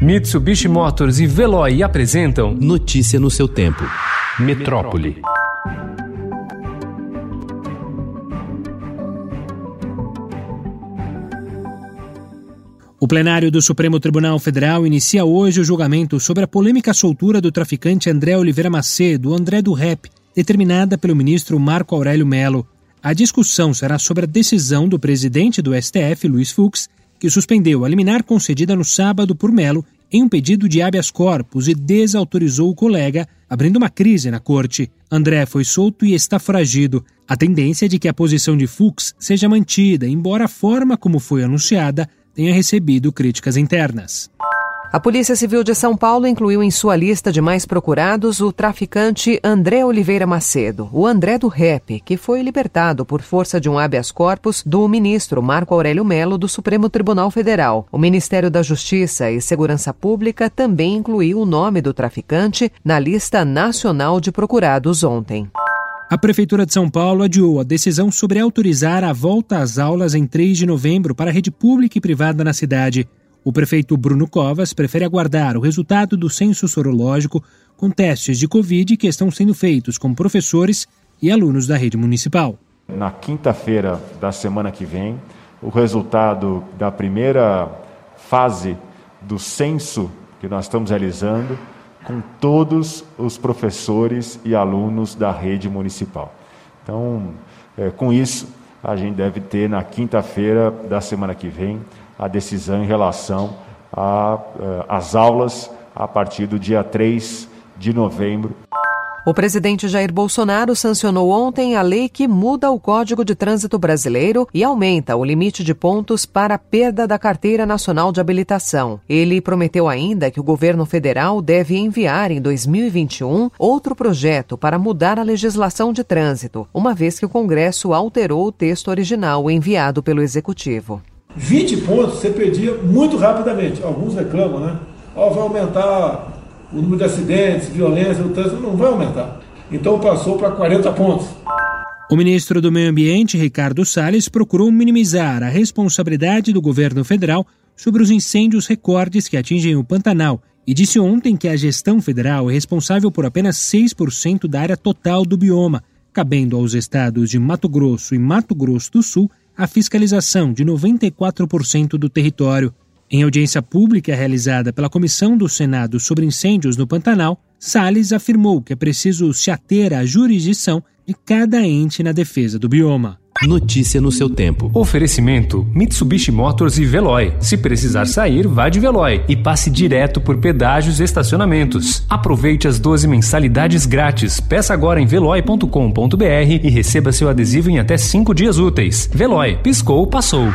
Mitsubishi Motors e Veloy apresentam Notícia no seu tempo. Metrópole. O plenário do Supremo Tribunal Federal inicia hoje o julgamento sobre a polêmica soltura do traficante André Oliveira Macedo, André do Rep, determinada pelo ministro Marco Aurélio Melo. A discussão será sobre a decisão do presidente do STF, Luiz Fux, que suspendeu a liminar concedida no sábado por Melo em um pedido de habeas corpus e desautorizou o colega, abrindo uma crise na corte. André foi solto e está foragido. A tendência é de que a posição de Fux seja mantida, embora a forma como foi anunciada tenha recebido críticas internas. A Polícia Civil de São Paulo incluiu em sua lista de mais procurados o traficante André Oliveira Macedo, o André do Rep, que foi libertado por força de um habeas corpus do ministro Marco Aurélio Melo do Supremo Tribunal Federal. O Ministério da Justiça e Segurança Pública também incluiu o nome do traficante na lista nacional de procurados ontem. A Prefeitura de São Paulo adiou a decisão sobre autorizar a volta às aulas em 3 de novembro para a rede pública e privada na cidade. O prefeito Bruno Covas prefere aguardar o resultado do censo sorológico com testes de Covid que estão sendo feitos com professores e alunos da rede municipal. Na quinta-feira da semana que vem, o resultado da primeira fase do censo que nós estamos realizando com todos os professores e alunos da rede municipal. Então, é, com isso, a gente deve ter na quinta-feira da semana que vem a decisão em relação às é, aulas a partir do dia 3 de novembro o presidente Jair Bolsonaro sancionou ontem a lei que muda o Código de Trânsito Brasileiro e aumenta o limite de pontos para a perda da Carteira Nacional de Habilitação. Ele prometeu ainda que o governo federal deve enviar em 2021 outro projeto para mudar a legislação de trânsito, uma vez que o Congresso alterou o texto original enviado pelo Executivo. 20 pontos você perdia muito rapidamente. Alguns reclamam, né? Ó, vai aumentar o número de acidentes, violência, o trânsito não vai aumentar. Então passou para 40 pontos. O ministro do Meio Ambiente, Ricardo Salles, procurou minimizar a responsabilidade do governo federal sobre os incêndios recordes que atingem o Pantanal e disse ontem que a gestão federal é responsável por apenas 6% da área total do bioma, cabendo aos estados de Mato Grosso e Mato Grosso do Sul a fiscalização de 94% do território. Em audiência pública realizada pela Comissão do Senado sobre Incêndios no Pantanal, Salles afirmou que é preciso se ater à jurisdição de cada ente na defesa do bioma. Notícia no seu tempo. Oferecimento: Mitsubishi Motors e Veloy. Se precisar sair, vá de Veloy e passe direto por pedágios e estacionamentos. Aproveite as 12 mensalidades grátis. Peça agora em veloy.com.br e receba seu adesivo em até 5 dias úteis. Veloy, piscou, passou.